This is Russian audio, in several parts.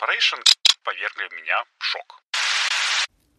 Corporation повергли меня в шок.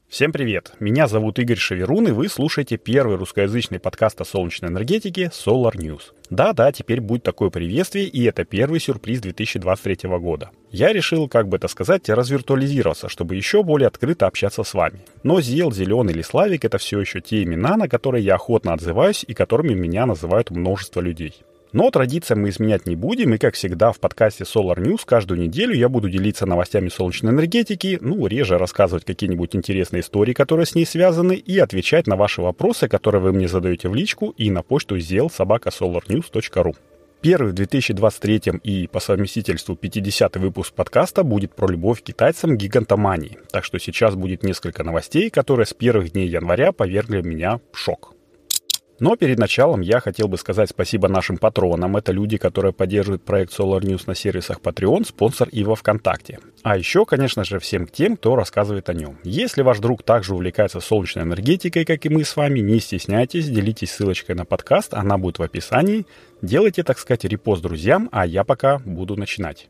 Всем привет! Меня зовут Игорь Шеверун, и вы слушаете первый русскоязычный подкаст о солнечной энергетике Solar News. Да-да, теперь будет такое приветствие, и это первый сюрприз 2023 года. Я решил, как бы это сказать, развиртуализироваться, чтобы еще более открыто общаться с вами. Но Зел, Зеленый или Славик — это все еще те имена, на которые я охотно отзываюсь и которыми меня называют множество людей. Но традициям мы изменять не будем, и, как всегда, в подкасте Solar News каждую неделю я буду делиться новостями солнечной энергетики, ну, реже рассказывать какие-нибудь интересные истории, которые с ней связаны, и отвечать на ваши вопросы, которые вы мне задаете в личку и на почту zelsobakasolarnews.ru. Первый в 2023 и по совместительству 50 выпуск подкаста будет про любовь к китайцам гигантомании. Так что сейчас будет несколько новостей, которые с первых дней января повергли меня в шок. Но перед началом я хотел бы сказать спасибо нашим патронам. Это люди, которые поддерживают проект Solar News на сервисах Patreon, спонсор и во ВКонтакте. А еще, конечно же, всем тем, кто рассказывает о нем. Если ваш друг также увлекается солнечной энергетикой, как и мы с вами, не стесняйтесь, делитесь ссылочкой на подкаст, она будет в описании. Делайте, так сказать, репост друзьям, а я пока буду начинать.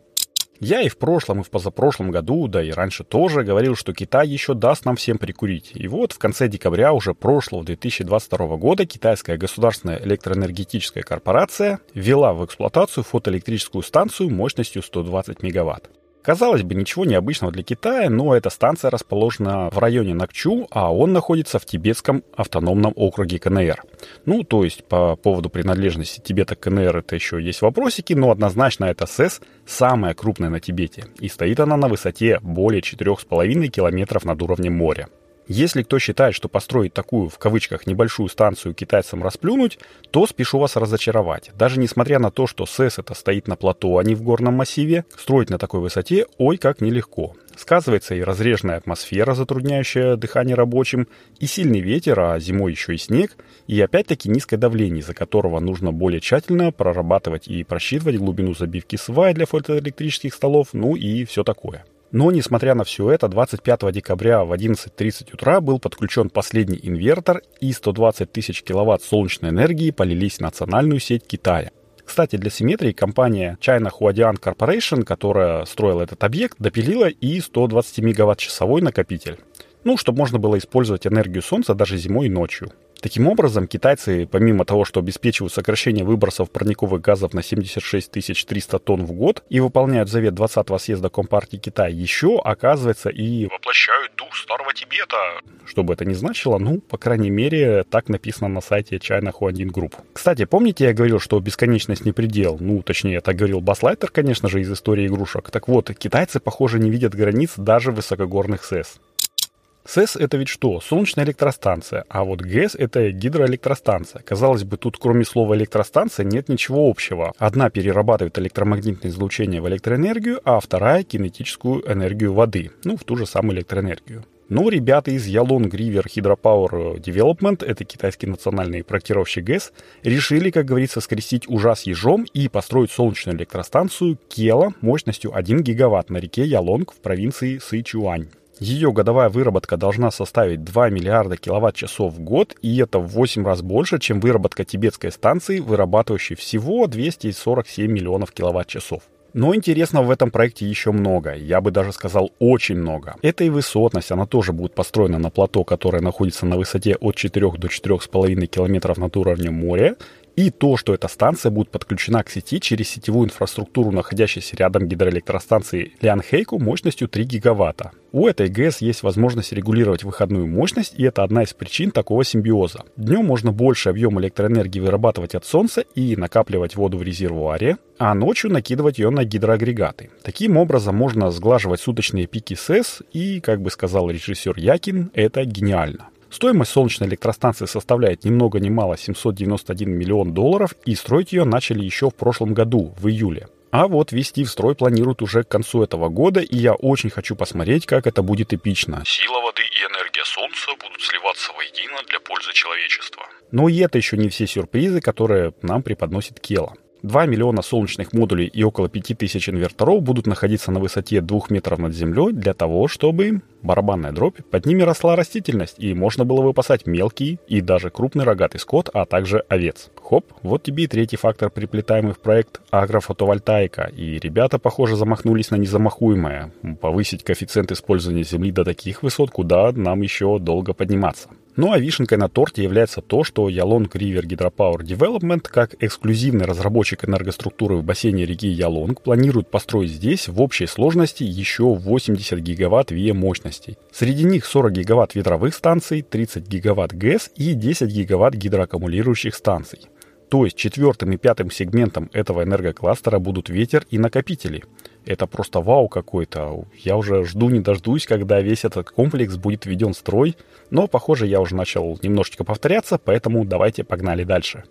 Я и в прошлом, и в позапрошлом году, да и раньше тоже говорил, что Китай еще даст нам всем прикурить. И вот в конце декабря уже прошлого 2022 года китайская государственная электроэнергетическая корпорация ввела в эксплуатацию фотоэлектрическую станцию мощностью 120 мегаватт. Казалось бы, ничего необычного для Китая, но эта станция расположена в районе Накчу, а он находится в тибетском автономном округе КНР. Ну, то есть по поводу принадлежности Тибета к КНР это еще есть вопросики, но однозначно эта СЭС самая крупная на Тибете, и стоит она на высоте более 4,5 километров над уровнем моря. Если кто считает, что построить такую, в кавычках, небольшую станцию китайцам расплюнуть, то спешу вас разочаровать. Даже несмотря на то, что СЭС это стоит на плато, а не в горном массиве, строить на такой высоте ой как нелегко. Сказывается и разреженная атмосфера, затрудняющая дыхание рабочим, и сильный ветер, а зимой еще и снег, и опять-таки низкое давление, из-за которого нужно более тщательно прорабатывать и просчитывать глубину забивки свай для фотоэлектрических столов, ну и все такое. Но, несмотря на все это, 25 декабря в 11.30 утра был подключен последний инвертор, и 120 тысяч киловатт солнечной энергии полились в национальную сеть Китая. Кстати, для симметрии компания China Huadian Corporation, которая строила этот объект, допилила и 120 мегаватт-часовой накопитель. Ну, чтобы можно было использовать энергию солнца даже зимой и ночью. Таким образом, китайцы, помимо того, что обеспечивают сокращение выбросов парниковых газов на 76 300 тонн в год и выполняют завет 20-го съезда Компартии Китая, еще, оказывается, и воплощают дух Старого Тибета. Что бы это ни значило, ну, по крайней мере, так написано на сайте China Huandin Group. Кстати, помните, я говорил, что бесконечность не предел? Ну, точнее, так говорил Баслайтер, конечно же, из истории игрушек. Так вот, китайцы, похоже, не видят границ даже высокогорных СЭС. СЭС это ведь что? Солнечная электростанция, а вот ГЭС это гидроэлектростанция. Казалось бы, тут кроме слова электростанция нет ничего общего. Одна перерабатывает электромагнитное излучение в электроэнергию, а вторая кинетическую энергию воды, ну, в ту же самую электроэнергию. Но ребята из Yalong River Hydropower Development, это китайский национальный проектировщик ГЭС, решили, как говорится, скрестить ужас ежом и построить солнечную электростанцию Кела мощностью 1 гигаватт на реке Ялонг в провинции Сычуань. Ее годовая выработка должна составить 2 миллиарда киловатт-часов в год, и это в 8 раз больше, чем выработка тибетской станции, вырабатывающей всего 247 миллионов киловатт-часов. Но интересного в этом проекте еще много, я бы даже сказал очень много. Это и высотность, она тоже будет построена на плато, которое находится на высоте от 4 до 4,5 километров над уровнем моря, и то, что эта станция будет подключена к сети через сетевую инфраструктуру, находящейся рядом гидроэлектростанции Лианхейку мощностью 3 гигаватта. У этой ГЭС есть возможность регулировать выходную мощность, и это одна из причин такого симбиоза. Днем можно больше объем электроэнергии вырабатывать от солнца и накапливать воду в резервуаре, а ночью накидывать ее на гидроагрегаты. Таким образом можно сглаживать суточные пики СЭС, и, как бы сказал режиссер Якин, это гениально. Стоимость солнечной электростанции составляет ни много ни мало 791 миллион долларов, и строить ее начали еще в прошлом году, в июле. А вот ввести в строй планируют уже к концу этого года, и я очень хочу посмотреть, как это будет эпично. Сила воды и энергия солнца будут сливаться воедино для пользы человечества. Но и это еще не все сюрпризы, которые нам преподносит Кела. 2 миллиона солнечных модулей и около 5000 инверторов будут находиться на высоте 2 метров над землей для того, чтобы барабанная дробь, под ними росла растительность, и можно было выпасать мелкий и даже крупный рогатый скот, а также овец. Хоп, вот тебе и третий фактор, приплетаемый в проект агрофотовольтаика. И ребята, похоже, замахнулись на незамахуемое. Повысить коэффициент использования земли до таких высот, куда нам еще долго подниматься. Ну а вишенкой на торте является то, что Ялонг River Hydropower Development, как эксклюзивный разработчик энергоструктуры в бассейне реки Ялонг, планирует построить здесь в общей сложности еще 80 гигаватт ВИА мощностей. Среди них 40 гигаватт ветровых станций, 30 гигаватт ГЭС и 10 гигаватт гидроаккумулирующих станций. То есть четвертым и пятым сегментом этого энергокластера будут ветер и накопители. Это просто вау какой-то. Я уже жду не дождусь, когда весь этот комплекс будет введен в строй. Но, похоже, я уже начал немножечко повторяться, поэтому давайте погнали дальше.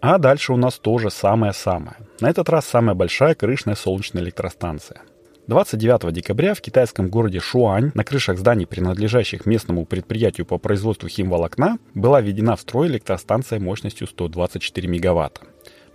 А дальше у нас тоже самое-самое. На этот раз самая большая крышная солнечная электростанция. 29 декабря в китайском городе Шуань на крышах зданий, принадлежащих местному предприятию по производству химволокна, была введена в строй электростанция мощностью 124 мегаватта.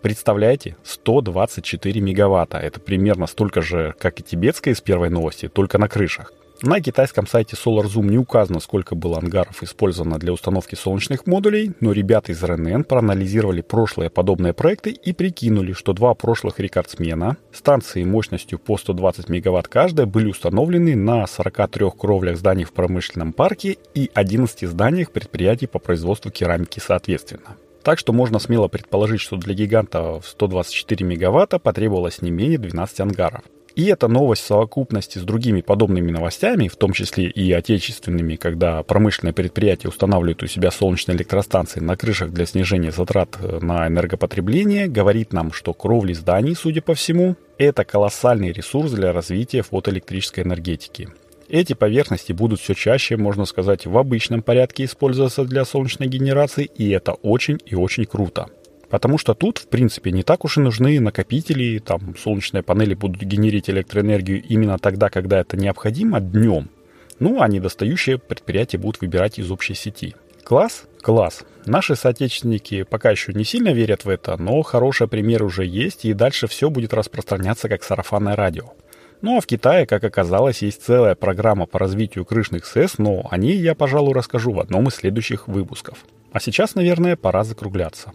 Представляете, 124 мегаватта. Это примерно столько же, как и тибетская из первой новости, только на крышах. На китайском сайте SolarZoom не указано, сколько было ангаров использовано для установки солнечных модулей, но ребята из РНН проанализировали прошлые подобные проекты и прикинули, что два прошлых рекордсмена, станции мощностью по 120 мегаватт каждая, были установлены на 43 кровлях зданий в промышленном парке и 11 зданиях предприятий по производству керамики соответственно. Так что можно смело предположить, что для гиганта в 124 мегаватта потребовалось не менее 12 ангаров. И эта новость в совокупности с другими подобными новостями, в том числе и отечественными, когда промышленные предприятия устанавливают у себя солнечные электростанции на крышах для снижения затрат э, на энергопотребление, говорит нам, что кровли зданий, судя по всему, это колоссальный ресурс для развития фотоэлектрической энергетики. Эти поверхности будут все чаще, можно сказать, в обычном порядке использоваться для солнечной генерации, и это очень и очень круто. Потому что тут, в принципе, не так уж и нужны накопители, там солнечные панели будут генерить электроэнергию именно тогда, когда это необходимо, днем. Ну, а недостающие предприятия будут выбирать из общей сети. Класс? Класс. Наши соотечественники пока еще не сильно верят в это, но хорошие примеры уже есть, и дальше все будет распространяться как сарафанное радио. Ну а в Китае, как оказалось, есть целая программа по развитию крышных СЭС, но о ней я, пожалуй, расскажу в одном из следующих выпусков. А сейчас, наверное, пора закругляться.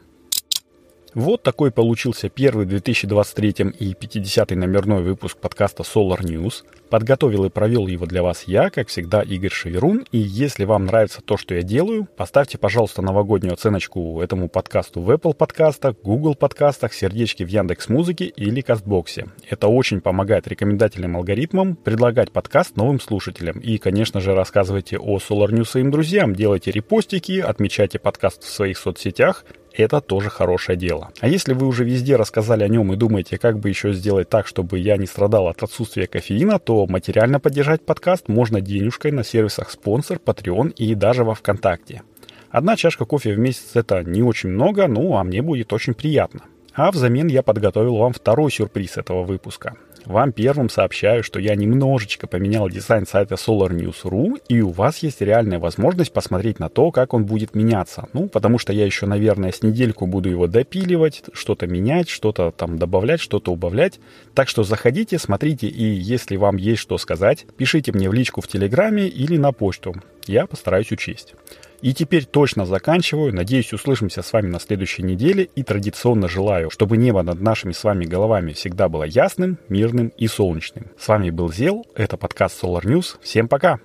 Вот такой получился первый 2023 и 50 номерной выпуск подкаста Solar News. Подготовил и провел его для вас я, как всегда, Игорь Шеверун. И если вам нравится то, что я делаю, поставьте, пожалуйста, новогоднюю оценочку этому подкасту в Apple подкастах, Google подкастах, сердечки в Яндекс Музыке или Кастбоксе. Это очень помогает рекомендательным алгоритмам предлагать подкаст новым слушателям. И, конечно же, рассказывайте о Solar News своим друзьям, делайте репостики, отмечайте подкаст в своих соцсетях – это тоже хорошее дело. А если вы уже везде рассказали о нем и думаете, как бы еще сделать так, чтобы я не страдал от отсутствия кофеина, материально поддержать подкаст можно денежкой на сервисах спонсор, Patreon и даже во ВКонтакте. Одна чашка кофе в месяц это не очень много, ну а мне будет очень приятно. А взамен я подготовил вам второй сюрприз этого выпуска. Вам первым сообщаю, что я немножечко поменял дизайн сайта SolarNews.ru, и у вас есть реальная возможность посмотреть на то, как он будет меняться. Ну, потому что я еще, наверное, с недельку буду его допиливать, что-то менять, что-то там добавлять, что-то убавлять. Так что заходите, смотрите, и если вам есть что сказать, пишите мне в личку в Телеграме или на почту. Я постараюсь учесть. И теперь точно заканчиваю. Надеюсь, услышимся с вами на следующей неделе. И традиционно желаю, чтобы небо над нашими с вами головами всегда было ясным, мирным и солнечным. С вами был Зел. Это подкаст Solar News. Всем пока!